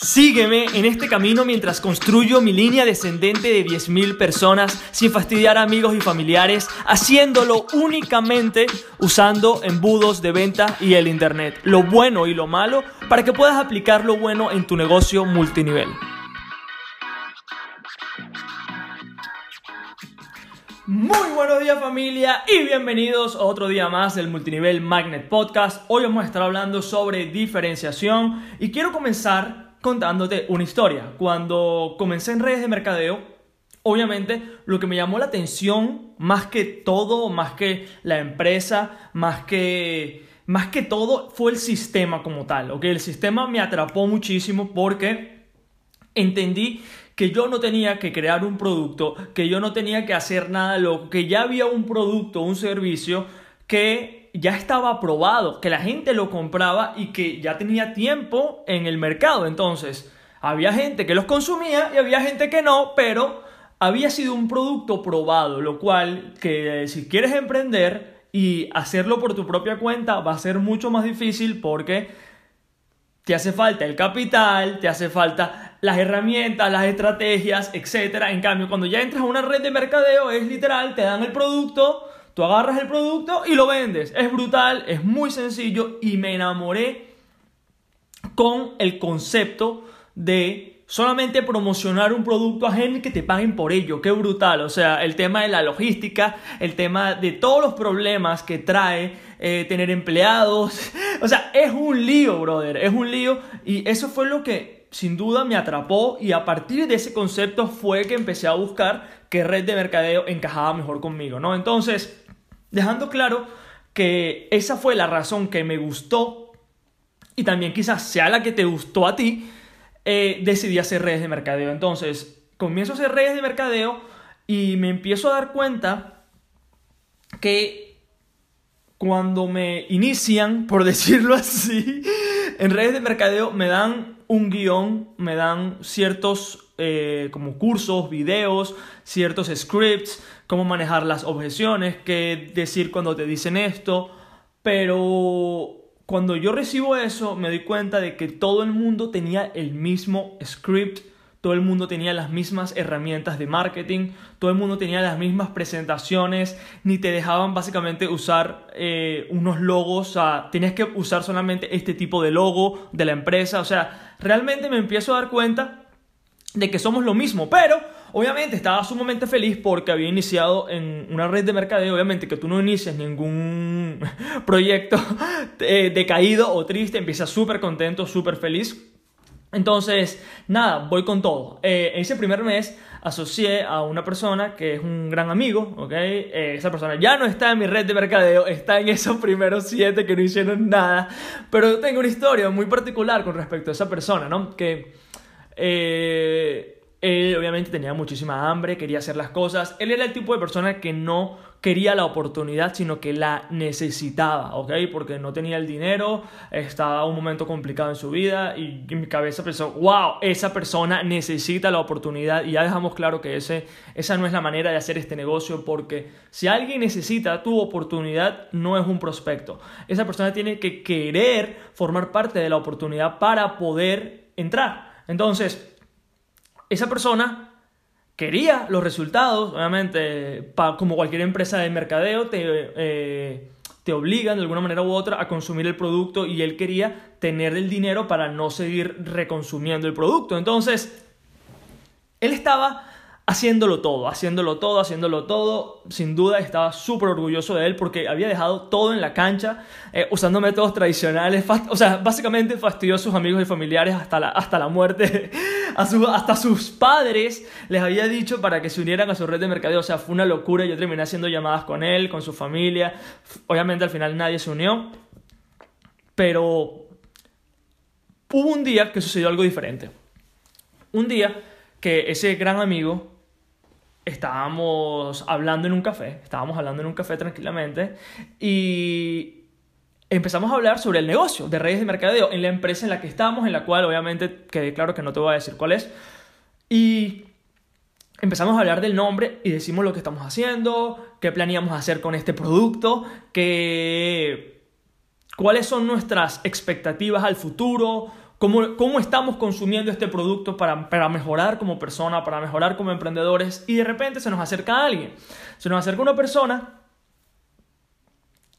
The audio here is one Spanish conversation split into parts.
Sígueme en este camino mientras construyo mi línea descendente de 10.000 personas sin fastidiar a amigos y familiares, haciéndolo únicamente usando embudos de venta y el Internet, lo bueno y lo malo, para que puedas aplicar lo bueno en tu negocio multinivel. Muy buenos días familia y bienvenidos a otro día más del Multinivel Magnet Podcast. Hoy vamos a estar hablando sobre diferenciación y quiero comenzar contándote una historia. Cuando comencé en redes de mercadeo, obviamente lo que me llamó la atención, más que todo, más que la empresa, más que, más que todo, fue el sistema como tal. ¿ok? El sistema me atrapó muchísimo porque entendí que yo no tenía que crear un producto, que yo no tenía que hacer nada loco, que ya había un producto, un servicio que ya estaba aprobado, que la gente lo compraba y que ya tenía tiempo en el mercado. Entonces, había gente que los consumía y había gente que no, pero había sido un producto probado, lo cual que si quieres emprender y hacerlo por tu propia cuenta va a ser mucho más difícil porque te hace falta el capital, te hace falta las herramientas, las estrategias, etc. En cambio, cuando ya entras a una red de mercadeo es literal, te dan el producto, Tú agarras el producto y lo vendes. Es brutal, es muy sencillo y me enamoré con el concepto de solamente promocionar un producto a gente que te paguen por ello. Qué brutal. O sea, el tema de la logística, el tema de todos los problemas que trae eh, tener empleados. O sea, es un lío, brother. Es un lío. Y eso fue lo que sin duda me atrapó y a partir de ese concepto fue que empecé a buscar qué red de mercadeo encajaba mejor conmigo, ¿no? Entonces, Dejando claro que esa fue la razón que me gustó y también quizás sea la que te gustó a ti, eh, decidí hacer redes de mercadeo. Entonces, comienzo a hacer redes de mercadeo y me empiezo a dar cuenta que cuando me inician, por decirlo así, en redes de mercadeo me dan un guion, me dan ciertos eh, como cursos, videos, ciertos scripts, cómo manejar las objeciones, qué decir cuando te dicen esto, pero cuando yo recibo eso me doy cuenta de que todo el mundo tenía el mismo script, todo el mundo tenía las mismas herramientas de marketing, todo el mundo tenía las mismas presentaciones, ni te dejaban básicamente usar eh, unos logos, o sea, tenías que usar solamente este tipo de logo de la empresa, o sea, realmente me empiezo a dar cuenta de que somos lo mismo, pero obviamente estaba sumamente feliz porque había iniciado en una red de mercadeo, obviamente que tú no inicias ningún proyecto eh, decaído o triste, empiezas súper contento, súper feliz. Entonces, nada, voy con todo. Eh, ese primer mes asocié a una persona que es un gran amigo, ¿ok? Eh, esa persona ya no está en mi red de mercadeo, está en esos primeros siete que no hicieron nada, pero tengo una historia muy particular con respecto a esa persona, ¿no? Que eh, él obviamente tenía muchísima hambre, quería hacer las cosas. Él era el tipo de persona que no quería la oportunidad, sino que la necesitaba, ¿ok? Porque no tenía el dinero, estaba un momento complicado en su vida y en mi cabeza pensó, wow, esa persona necesita la oportunidad y ya dejamos claro que ese, esa no es la manera de hacer este negocio porque si alguien necesita tu oportunidad, no es un prospecto. Esa persona tiene que querer formar parte de la oportunidad para poder entrar. Entonces, esa persona quería los resultados, obviamente, como cualquier empresa de mercadeo, te, eh, te obligan de alguna manera u otra a consumir el producto y él quería tener el dinero para no seguir reconsumiendo el producto. Entonces, él estaba haciéndolo todo, haciéndolo todo, haciéndolo todo. Sin duda estaba súper orgulloso de él porque había dejado todo en la cancha, eh, usando métodos tradicionales, o sea, básicamente fastidió a sus amigos y familiares hasta la, hasta la muerte, a hasta sus padres les había dicho para que se unieran a su red de mercadeo, o sea, fue una locura, yo terminé haciendo llamadas con él, con su familia, obviamente al final nadie se unió, pero hubo un día que sucedió algo diferente. Un día que ese gran amigo estábamos hablando en un café, estábamos hablando en un café tranquilamente y empezamos a hablar sobre el negocio de redes de mercadeo en la empresa en la que estamos, en la cual obviamente quedé claro que no te voy a decir cuál es. Y empezamos a hablar del nombre y decimos lo que estamos haciendo, qué planeamos hacer con este producto, qué, cuáles son nuestras expectativas al futuro, cómo, cómo estamos consumiendo este producto para, para mejorar como persona, para mejorar como emprendedores y de repente se nos acerca alguien, se nos acerca una persona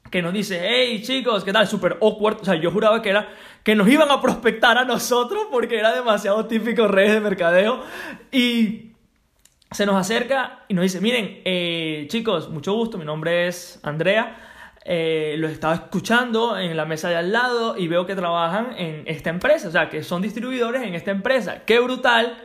que nos dice, hey chicos, ¿qué tal? Super awkward. O sea, yo juraba que era que nos iban a prospectar a nosotros porque era demasiado típico redes de mercadeo. Y se nos acerca y nos dice, miren, eh, chicos, mucho gusto, mi nombre es Andrea. Eh, los estaba escuchando en la mesa de al lado y veo que trabajan en esta empresa, o sea, que son distribuidores en esta empresa. Qué brutal,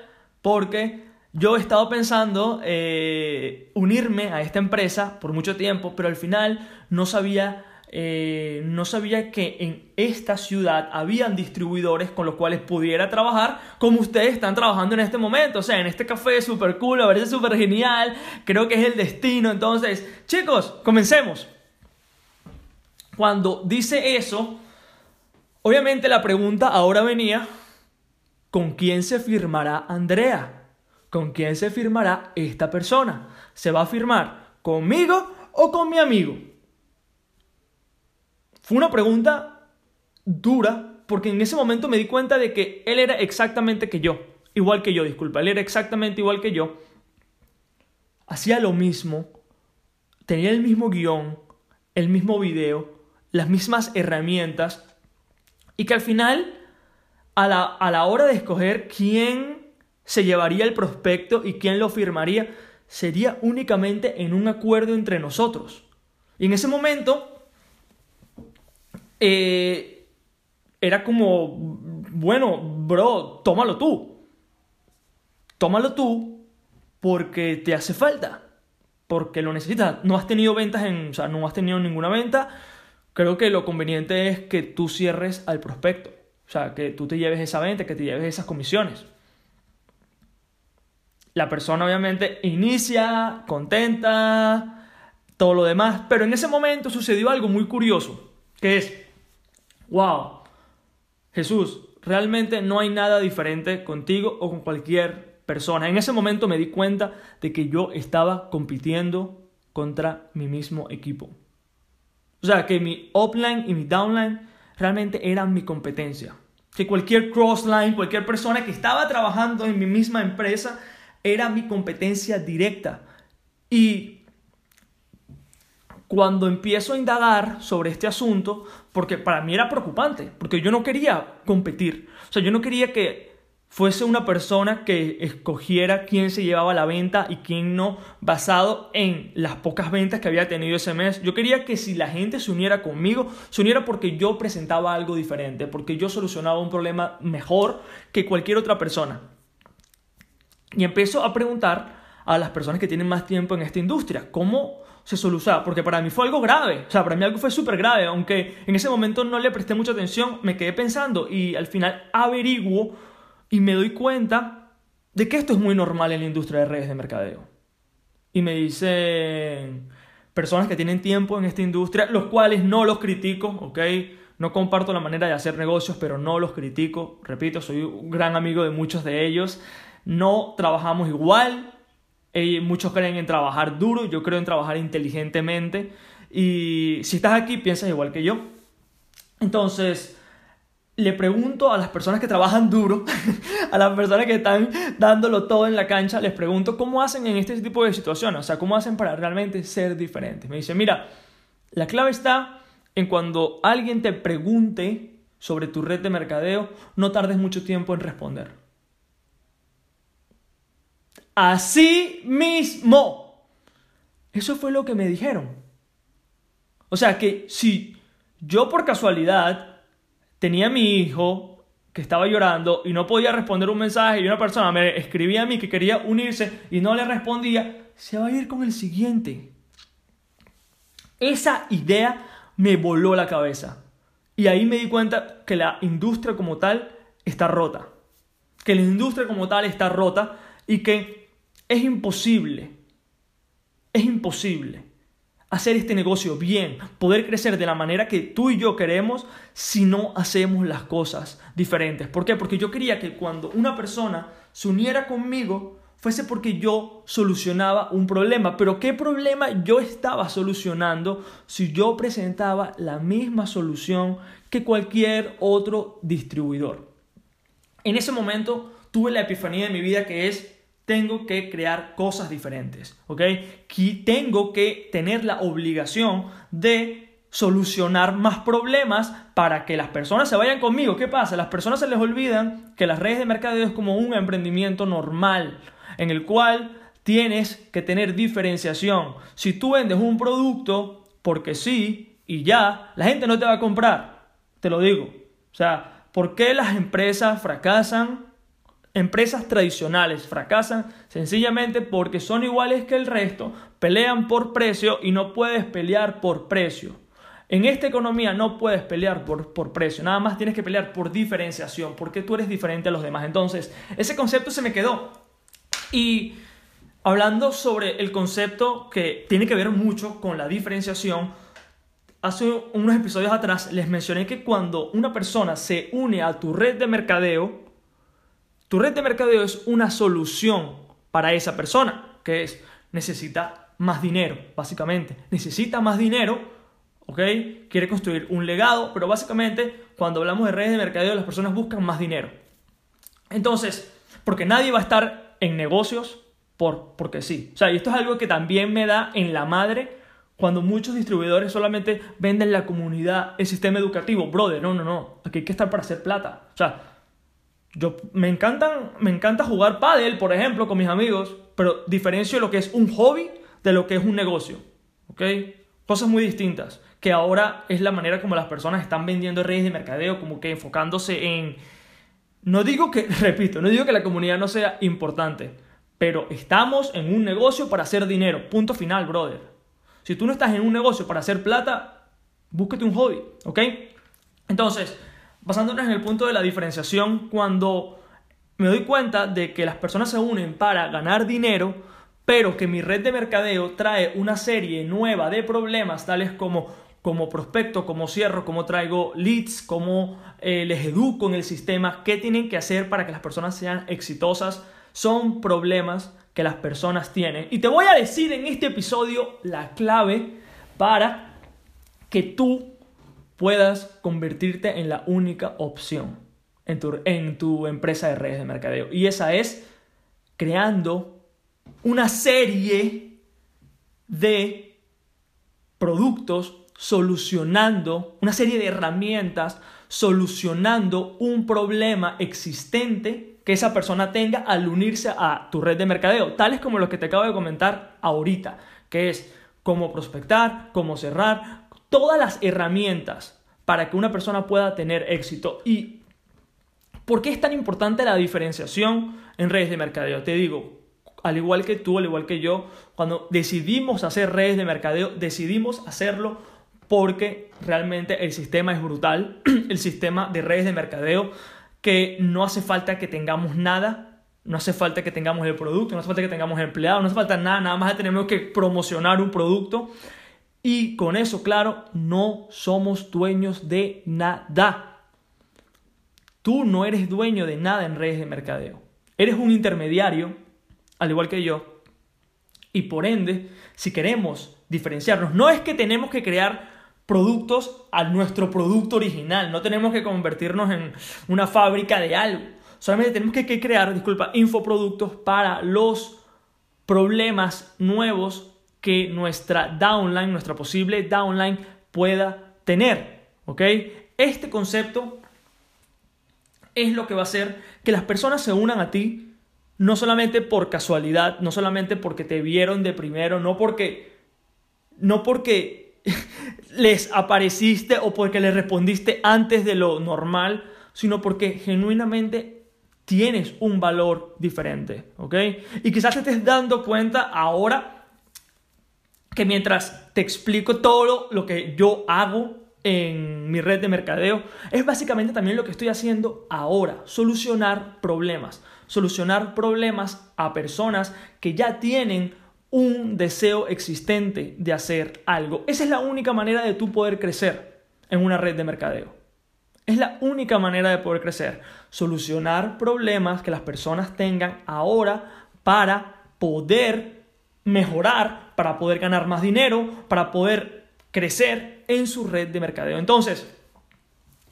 porque yo he estado pensando eh, unirme a esta empresa por mucho tiempo, pero al final no sabía, eh, no sabía que en esta ciudad habían distribuidores con los cuales pudiera trabajar como ustedes están trabajando en este momento. O sea, en este café súper cool, me parece súper genial, creo que es el destino. Entonces, chicos, comencemos. Cuando dice eso, obviamente la pregunta ahora venía, ¿con quién se firmará Andrea? ¿Con quién se firmará esta persona? ¿Se va a firmar conmigo o con mi amigo? Fue una pregunta dura porque en ese momento me di cuenta de que él era exactamente que yo, igual que yo, disculpa, él era exactamente igual que yo. Hacía lo mismo, tenía el mismo guion, el mismo video, las mismas herramientas y que al final, a la, a la hora de escoger quién se llevaría el prospecto y quién lo firmaría, sería únicamente en un acuerdo entre nosotros. Y en ese momento eh, era como, bueno, bro, tómalo tú. Tómalo tú porque te hace falta, porque lo necesitas. No has tenido ventas en, o sea, no has tenido ninguna venta. Creo que lo conveniente es que tú cierres al prospecto. O sea, que tú te lleves esa venta, que te lleves esas comisiones la persona obviamente inicia, contenta, todo lo demás, pero en ese momento sucedió algo muy curioso, que es, wow, Jesús, realmente no hay nada diferente contigo o con cualquier persona. En ese momento me di cuenta de que yo estaba compitiendo contra mi mismo equipo. O sea, que mi upline y mi downline realmente eran mi competencia. Que cualquier crossline, cualquier persona que estaba trabajando en mi misma empresa, era mi competencia directa. Y cuando empiezo a indagar sobre este asunto, porque para mí era preocupante, porque yo no quería competir, o sea, yo no quería que fuese una persona que escogiera quién se llevaba la venta y quién no, basado en las pocas ventas que había tenido ese mes. Yo quería que si la gente se uniera conmigo, se uniera porque yo presentaba algo diferente, porque yo solucionaba un problema mejor que cualquier otra persona. Y empiezo a preguntar a las personas que tienen más tiempo en esta industria, ¿cómo se soluciona? Porque para mí fue algo grave, o sea, para mí algo fue súper grave, aunque en ese momento no le presté mucha atención, me quedé pensando y al final averiguo y me doy cuenta de que esto es muy normal en la industria de redes de mercadeo. Y me dicen personas que tienen tiempo en esta industria, los cuales no los critico, ¿ok? No comparto la manera de hacer negocios, pero no los critico. Repito, soy un gran amigo de muchos de ellos no trabajamos igual. muchos creen en trabajar duro, yo creo en trabajar inteligentemente. Y si estás aquí, piensas igual que yo. Entonces, le pregunto a las personas que trabajan duro, a las personas que están dándolo todo en la cancha, les pregunto cómo hacen en este tipo de situaciones, o sea, cómo hacen para realmente ser diferentes. Me dicen, mira, la clave está en cuando alguien te pregunte sobre tu red de mercadeo, no tardes mucho tiempo en responder. Así mismo. Eso fue lo que me dijeron. O sea que si yo por casualidad tenía a mi hijo que estaba llorando y no podía responder un mensaje y una persona me escribía a mí que quería unirse y no le respondía, se va a ir con el siguiente. Esa idea me voló la cabeza. Y ahí me di cuenta que la industria como tal está rota. Que la industria como tal está rota y que es imposible, es imposible hacer este negocio bien, poder crecer de la manera que tú y yo queremos si no hacemos las cosas diferentes. ¿Por qué? Porque yo quería que cuando una persona se uniera conmigo fuese porque yo solucionaba un problema. Pero ¿qué problema yo estaba solucionando si yo presentaba la misma solución que cualquier otro distribuidor? En ese momento tuve la epifanía de mi vida que es tengo que crear cosas diferentes, ¿ok? Tengo que tener la obligación de solucionar más problemas para que las personas se vayan conmigo. ¿Qué pasa? Las personas se les olvidan que las redes de mercadeo es como un emprendimiento normal en el cual tienes que tener diferenciación. Si tú vendes un producto porque sí y ya, la gente no te va a comprar. Te lo digo. O sea, ¿por qué las empresas fracasan? Empresas tradicionales fracasan sencillamente porque son iguales que el resto, pelean por precio y no puedes pelear por precio. En esta economía no puedes pelear por, por, precio, nada más tienes que pelear por diferenciación, porque tú eres diferente a los demás. Entonces, ese concepto se me quedó. Y hablando sobre el concepto que tiene que ver mucho con la diferenciación, hace unos episodios atrás les mencioné que cuando una persona se une a tu red de mercadeo, tu red de mercadeo es una solución para esa persona, que es necesita más dinero, básicamente. Necesita más dinero ¿ok? Quiere construir un legado, pero básicamente cuando hablamos de redes de mercadeo las personas buscan más dinero. Entonces, porque nadie va a estar en negocios por, porque sí. O sea, y esto es algo que también me da en la madre cuando muchos distribuidores solamente venden la comunidad, el sistema educativo. Brother, no, no, no. Aquí hay que estar para hacer plata. O sea, yo me encantan, me encanta jugar pádel, por ejemplo, con mis amigos, pero diferencio lo que es un hobby de lo que es un negocio. ¿Ok? Cosas muy distintas que ahora es la manera como las personas están vendiendo redes de mercadeo, como que enfocándose en... No digo que, repito, no digo que la comunidad no sea importante, pero estamos en un negocio para hacer dinero. Punto final, brother. Si tú no estás en un negocio para hacer plata, búsquete un hobby, ¿ok? Entonces, basándonos en el punto de la diferenciación, cuando me doy cuenta de que las personas se unen para ganar dinero, pero que mi red de mercadeo trae una serie nueva de problemas, tales como como prospecto, como cierro, cómo traigo leads, cómo eh, les educo en el sistema, qué tienen que hacer para que las personas sean exitosas. Son problemas que las personas tienen. Y te voy a decir en este episodio la clave para que tú puedas convertirte en la única opción en tu, en tu empresa de redes de mercadeo. Y esa es creando una serie de productos solucionando una serie de herramientas, solucionando un problema existente que esa persona tenga al unirse a tu red de mercadeo, tales como lo que te acabo de comentar ahorita, que es cómo prospectar, cómo cerrar, todas las herramientas para que una persona pueda tener éxito. ¿Y por qué es tan importante la diferenciación en redes de mercadeo? Te digo, al igual que tú, al igual que yo, cuando decidimos hacer redes de mercadeo, decidimos hacerlo porque realmente el sistema es brutal, el sistema de redes de mercadeo, que no hace falta que tengamos nada, no hace falta que tengamos el producto, no hace falta que tengamos empleados, no hace falta nada, nada más tenemos que promocionar un producto y con eso, claro, no somos dueños de nada. Tú no eres dueño de nada en redes de mercadeo. Eres un intermediario, al igual que yo, y por ende, si queremos diferenciarnos, no es que tenemos que crear productos a nuestro producto original. No tenemos que convertirnos en una fábrica de algo. Solamente tenemos que, crear, disculpa, infoproductos para los problemas nuevos que nuestra downline, nuestra posible downline pueda tener. ¿Ok? Este concepto es lo que va a hacer que las personas se unan a ti no solamente por casualidad, no solamente porque te vieron de primero, no porque no porque les apareciste o porque les respondiste antes de lo normal, sino porque genuinamente tienes un valor diferente, ¿ok? Y quizás te estés dando cuenta ahora que mientras te explico todo lo que yo hago en mi red de mercadeo, es básicamente también lo que estoy haciendo ahora, solucionar problemas, solucionar problemas a personas que ya tienen un deseo existente de hacer algo. Esa es la única manera de tú poder crecer en una red de mercadeo. Es la única manera de poder crecer. Solucionar problemas que las personas tengan ahora para poder mejorar, para poder ganar más dinero, para poder crecer en su red de mercadeo. Entonces,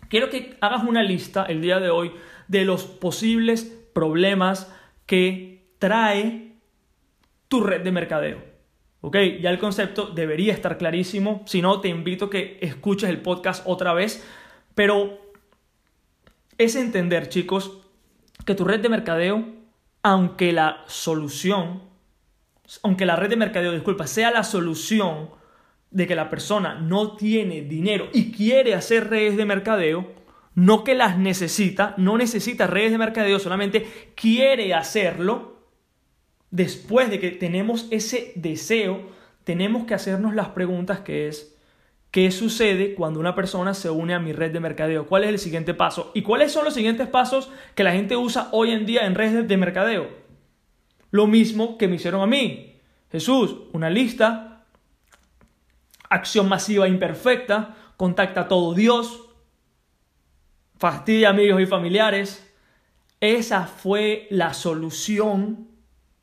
quiero que hagas una lista el día de hoy de los posibles problemas que trae tu red de mercadeo. ¿Ok? Ya el concepto debería estar clarísimo. Si no, te invito a que escuches el podcast otra vez. Pero es entender, chicos, que tu red de mercadeo, aunque la solución, aunque la red de mercadeo, disculpa, sea la solución de que la persona no tiene dinero y quiere hacer redes de mercadeo, no que las necesita, no necesita redes de mercadeo, solamente quiere hacerlo, después de que tenemos ese deseo, tenemos que hacernos las preguntas que es, ¿qué sucede cuando una persona se une a mi red de mercadeo? ¿Cuál es el siguiente paso? ¿Y cuáles son los siguientes pasos que la gente usa hoy en día en redes de mercadeo? Lo mismo que me hicieron a mí. Jesús, una lista, acción masiva imperfecta, contacta a todo Dios, fastidia amigos y familiares. Esa fue la solución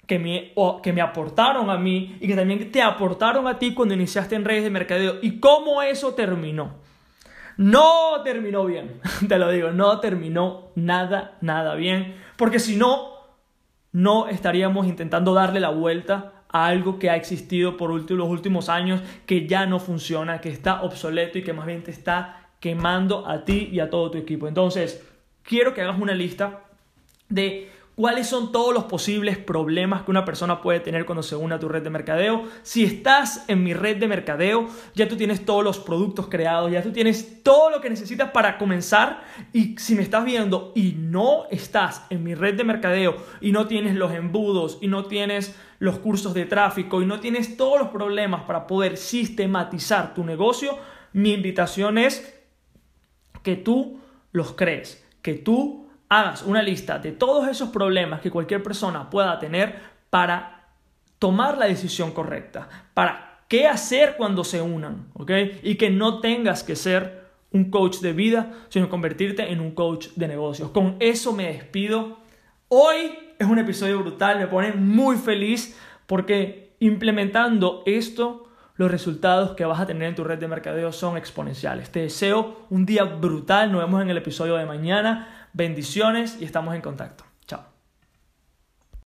que me, que me aportaron a mí y que también te aportaron a ti cuando iniciaste en redes de mercadeo. ¿Y cómo eso terminó? No terminó bien, te lo digo, no terminó nada, nada bien, porque si no, no estaríamos intentando darle la vuelta a algo que ha existido por los últimos años, que ya no funciona, que está obsoleto y que más bien te está quemando a ti y a todo tu equipo. Entonces, quiero que hagas una lista de cuáles son todos los posibles problemas que una persona puede tener cuando se une a tu red de mercadeo. Si estás en mi red de mercadeo, ya tú tienes todos los productos creados, ya tú tienes todo lo que necesitas para comenzar. Y si me estás viendo y no estás en mi red de mercadeo y no tienes los embudos y no tienes los cursos de tráfico y no tienes todos los problemas para poder sistematizar tu negocio, mi invitación es que tú los crees, que tú hagas una lista de todos esos problemas que cualquier persona pueda tener para tomar la decisión correcta, para qué hacer cuando se unan, ¿ok? Y que no tengas que ser un coach de vida, sino convertirte en un coach de negocios. Con eso me despido. Hoy es un episodio brutal, me pone muy feliz porque implementando esto, los resultados que vas a tener en tu red de mercadeo son exponenciales. Te deseo un día brutal, nos vemos en el episodio de mañana. Bendiciones y estamos en contacto.